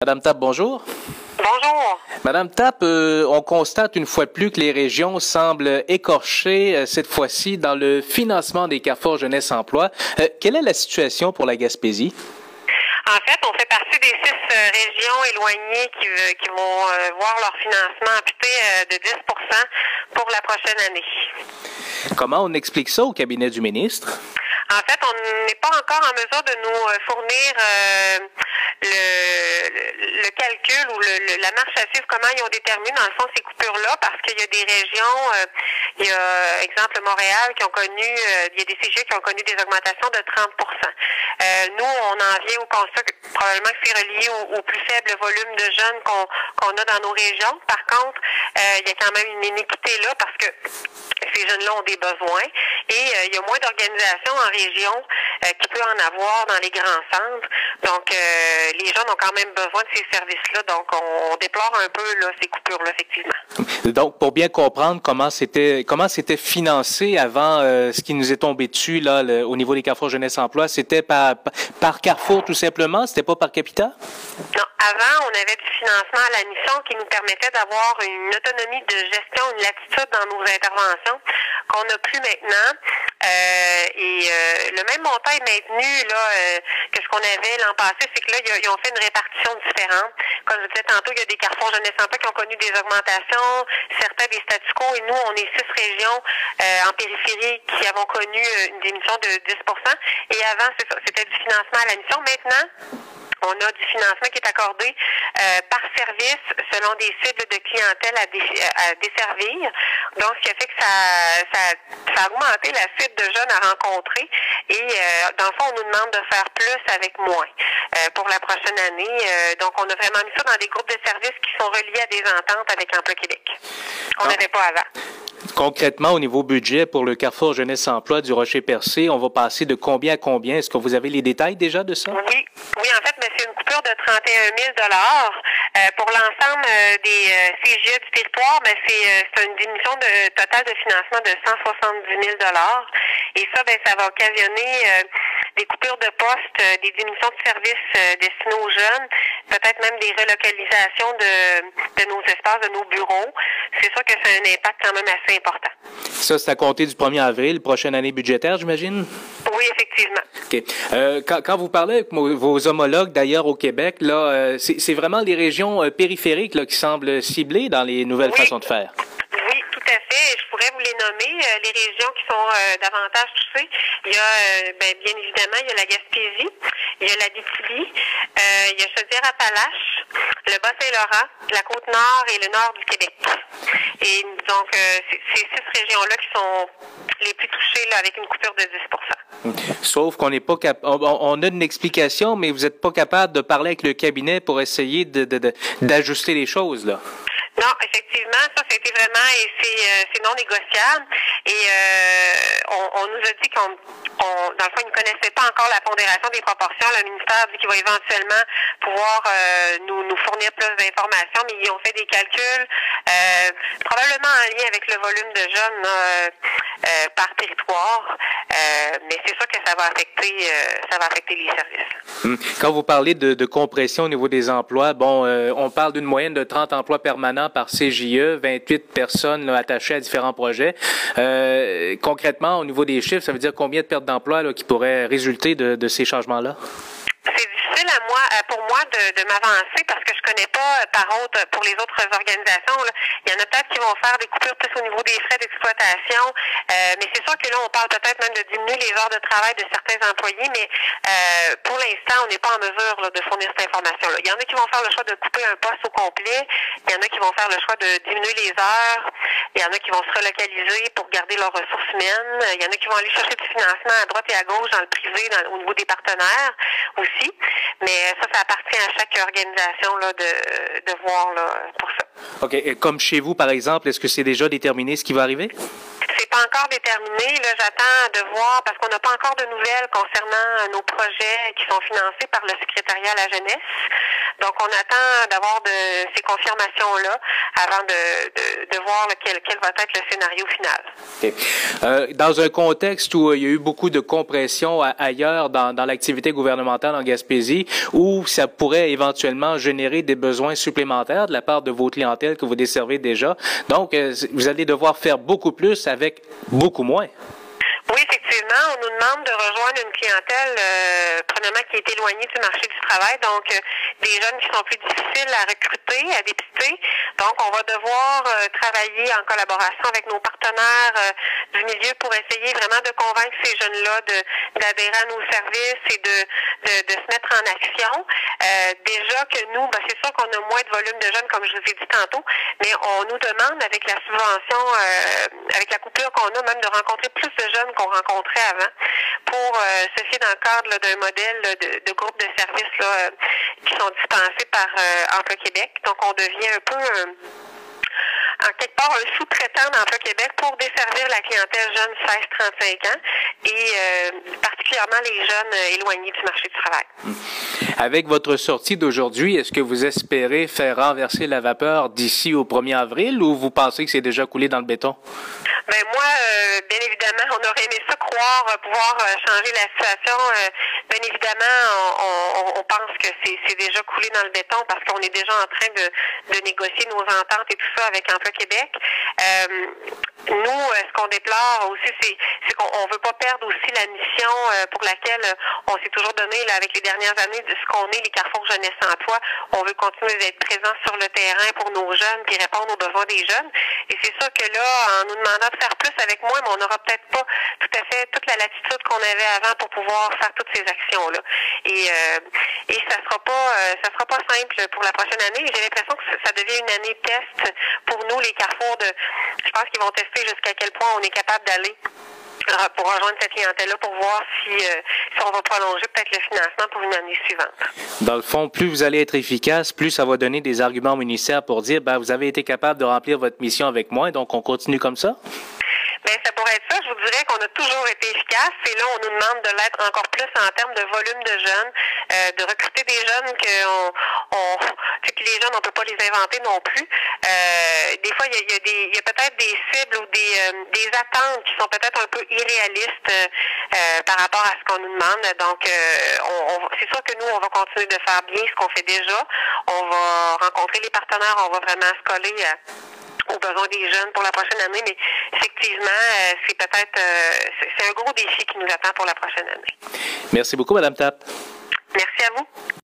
Madame Tapp, bonjour. Bonjour. Madame Tapp, euh, on constate une fois de plus que les régions semblent écorchées, euh, cette fois-ci, dans le financement des Carrefour Jeunesse Emploi. Euh, quelle est la situation pour la Gaspésie? En fait, on fait partie des six régions éloignées qui, qui vont voir leur financement amputé de 10% pour la prochaine année. Comment on explique ça au cabinet du ministre? En fait, on n'est pas encore en mesure de nous fournir le, la marche à suivre, comment ils ont déterminé dans le fond ces coupures-là, parce qu'il y a des régions, euh, il y a exemple Montréal qui ont connu, euh, il y a des CG qui ont connu des augmentations de 30% euh, Nous, on en vient au constat que probablement que c'est relié au, plus faible volume de jeunes qu'on a dans nos régions. Par contre, il y a quand même une inéquité là parce que ces jeunes-là ont des besoins et il y a moins d'organisations en région qui peut en avoir dans les grands centres. Donc, les jeunes ont quand même besoin de ces services-là, donc on, déplore un peu là, ces coupures-là, effectivement. Donc, pour bien comprendre comment c'était comment c'était financé avant euh, ce qui nous est tombé dessus là, au niveau des Carrefour Jeunesse Emploi, c'était par, par Carrefour tout simplement, c'était pas par Capita? Non, avant, on avait du financement à la mission qui nous permettait d'avoir une autonomie de gestion, une latitude dans nos interventions qu'on n'a plus maintenant. Euh, et euh, le même montant est maintenu là euh, que ce qu'on avait l'an passé, c'est que là, ils ont fait une répartition différente. Comme je disais tantôt, il y a des carrefours jeunesse emploi qui ont connu des augmentations, certains des statu quo, et nous, on est six régions en périphérie qui avons connu une diminution de 10% Et avant, c'était du financement à la mission. Maintenant, on a du financement qui est accordé euh, par service selon des cibles de clientèle à, desservir. Donc, ce qui a fait que ça, ça, ça, a augmenté la cible de jeunes à rencontrer. Et euh, dans le fond, on nous demande de faire plus avec moins euh, pour la prochaine année. donc, on a vraiment mis ça dans des groupes de services qui sont reliés à des ententes avec Emploi Québec. On ah. n'avait pas avant. Concrètement, au niveau budget pour le Carrefour Jeunesse Emploi du Rocher-Percé, on va passer de combien à combien? Est-ce que vous avez les détails déjà de ça? Oui, oui, en fait, c'est une coupure de 31 000 euh, Pour l'ensemble euh, des euh, CGE du territoire, mais c'est une diminution de, totale de financement de 170 000 Et ça, ben, ça va occasionner des coupures de postes, des diminutions de services destinés aux jeunes, peut-être même des relocalisations de, de nos espaces, de nos bureaux. C'est sûr que c'est un impact quand même assez important. Ça, c'est à compter du 1er avril, prochaine année budgétaire, j'imagine? Oui, effectivement. OK. Euh, quand, quand, vous parlez avec vos homologues d'ailleurs au Québec, là, euh, c'est vraiment les régions euh, périphériques là, qui semblent ciblées dans les nouvelles façons de faire. Oui, tout à fait. Je pourrais vous les nommer, les régions qui sont davantage touchées. Il y a, ben, bien évidemment, il y a la Gaspésie, il y a la Bitibi, il y a Chaudière-Appalaches, le Bas-Saint-Laurent, la Côte-Nord et le nord du Québec. Et donc, c'est ces six régions-là qui sont les plus touchées là, avec une coupure de 10 Sauf qu'on n'est pas capable, on, a une explication, mais vous n'êtes pas capable de parler avec le cabinet pour essayer d'ajuster de, les choses, là. Non, effectivement, ça, c'était vraiment, et c'est euh, non négociable. Et euh, on, on, nous a dit qu'on, dans le fond, ils ne connaissaient pas encore la pondération des proportions. Le ministère dit qu'il va éventuellement pouvoir euh, nous, nous fournir plus d'informations, mais ils ont fait des calculs, euh, probablement en lien avec le volume de jeunes euh, par territoire. mais c'est sûr que ça va affecter, ça va affecter les services. Hum. Quand vous parlez de, compression au niveau des emplois, bon, on parle d'une moyenne de 30 emplois permanents par CJE, 28 personnes attachées à différents projets. Concrètement, au niveau des chiffres, ça veut dire combien de pertes d'emplois qui pourraient résulter de, de ces changements-là? à moi, euh, pour moi de, m'avancer parce que je connais pas euh, par autre pour les autres organisations. Il y en a peut-être qui vont faire des coupures plus au niveau des frais d'exploitation, euh, mais c'est sûr que là on parle peut-être même de diminuer les heures de travail de certains employés, mais euh, pour l'instant on n'est pas en mesure de fournir cette information-là. Il y en a qui vont faire le choix de couper un poste au complet, il y en a qui vont faire le choix de diminuer les heures, il y en a qui vont se relocaliser pour garder leurs ressources humaines, il y en a qui vont aller chercher du financement à droite et à gauche dans le privé, au niveau des partenaires aussi. Mais ça, ça appartient à chaque organisation là, de, de voir là, pour ça. OK. Et comme chez vous, par exemple, est-ce que c'est déjà déterminé ce qui va arriver? Encore déterminé. Là, j'attends de voir parce qu'on n'a pas encore de nouvelles concernant nos projets qui sont financés par le secrétariat à la jeunesse. Donc, on attend d'avoir de ces confirmations-là avant de, de, voir lequel, quel va être le scénario final. Euh, dans un contexte où il y a eu beaucoup de compression ailleurs dans, dans l'activité gouvernementale en Gaspésie, où ça pourrait éventuellement générer des besoins supplémentaires de la part de vos clientèles que vous desservez déjà. Donc, euh, vous allez devoir faire beaucoup plus avec beaucoup moins. Oui, effectivement, on nous demande de rejoindre une clientèle, euh, premièrement, qui est éloignée du marché du travail, donc euh, des jeunes qui sont plus difficiles à recruter, à dépister. Donc, on va devoir euh, travailler en collaboration avec nos partenaires du milieu pour essayer vraiment de convaincre ces jeunes-là d'adhérer à nos services et de, de, de, se mettre en action. déjà que nous, ben, c'est sûr qu'on a moins de volume de jeunes, comme je vous ai dit tantôt, mais on nous demande, avec la subvention, avec la coupure qu'on a, même de rencontrer plus de jeunes qu'on rencontrait avant pour euh, se fier dans le cadre d'un modèle de, de, groupe de services là, euh, qui sont dispensés par euh, Emploi Québec. Donc, on devient un peu en quelque part un sous-traitant d'Emploi Québec pour desservir la clientèle jeune 16-35 ans et particulièrement les jeunes éloignés du marché du travail. Avec votre sortie d'aujourd'hui, est-ce que vous espérez faire renverser la vapeur d'ici au 1er avril ou vous pensez que c'est déjà coulé dans le béton? Ben moi, euh, bien évidemment, on aurait aimé ça croire euh, pouvoir euh, changer la situation. Bien évidemment, on, on, pense que c'est déjà coulé dans le béton parce qu'on est déjà en train de, de, négocier nos ententes et tout ça avec Emploi Québec. nous, ce qu'on déplore aussi, c'est qu'on ne veut pas perdre aussi la mission pour laquelle on s'est toujours donné là, avec les dernières années de ce qu'on est, les carrefours jeunesse emploi. On veut continuer d'être présents sur le terrain pour nos jeunes puis répondre aux besoins des jeunes. Et c'est sûr que là, en nous demandant faire plus avec moi, mais on n'aura peut-être pas tout à fait toute la latitude qu'on avait avant pour pouvoir faire toutes ces euh, et ça sera pas euh, ça sera pas simple pour la prochaine année. J'ai l'impression que ça devient une année test pour nous, les carrefours de je pense qu'ils vont tester jusqu'à quel point on est capable d'aller euh, pour rejoindre cette clientèle-là pour voir si, si on va prolonger peut-être le financement pour une année suivante. Dans le fond, plus vous allez être efficace, plus ça va donner des arguments au ministère pour dire ben, vous avez été capable de remplir votre mission avec moi, donc on continue comme ça? Bien, ça pourrait être ça. Je vous dirais qu'on a toujours été efficace. Et là, on nous demande de l'être encore plus en termes de volume de jeunes, euh, de recruter des jeunes que, on, on, que les jeunes, on peut pas les inventer non plus. Euh, des fois, il y a, y a, y a peut-être des cibles ou des, euh, des attentes qui sont peut-être un peu irréalistes euh, par rapport à ce qu'on nous demande. Donc, euh, on, on c'est sûr que nous, on va continuer de faire bien ce qu'on fait déjà. On va rencontrer les partenaires, on va vraiment se coller à aux besoins des jeunes pour la prochaine année, mais effectivement, euh, c'est peut-être euh, c'est un gros défi qui nous attend pour la prochaine année. Merci beaucoup, Madame Tapp. Merci à vous.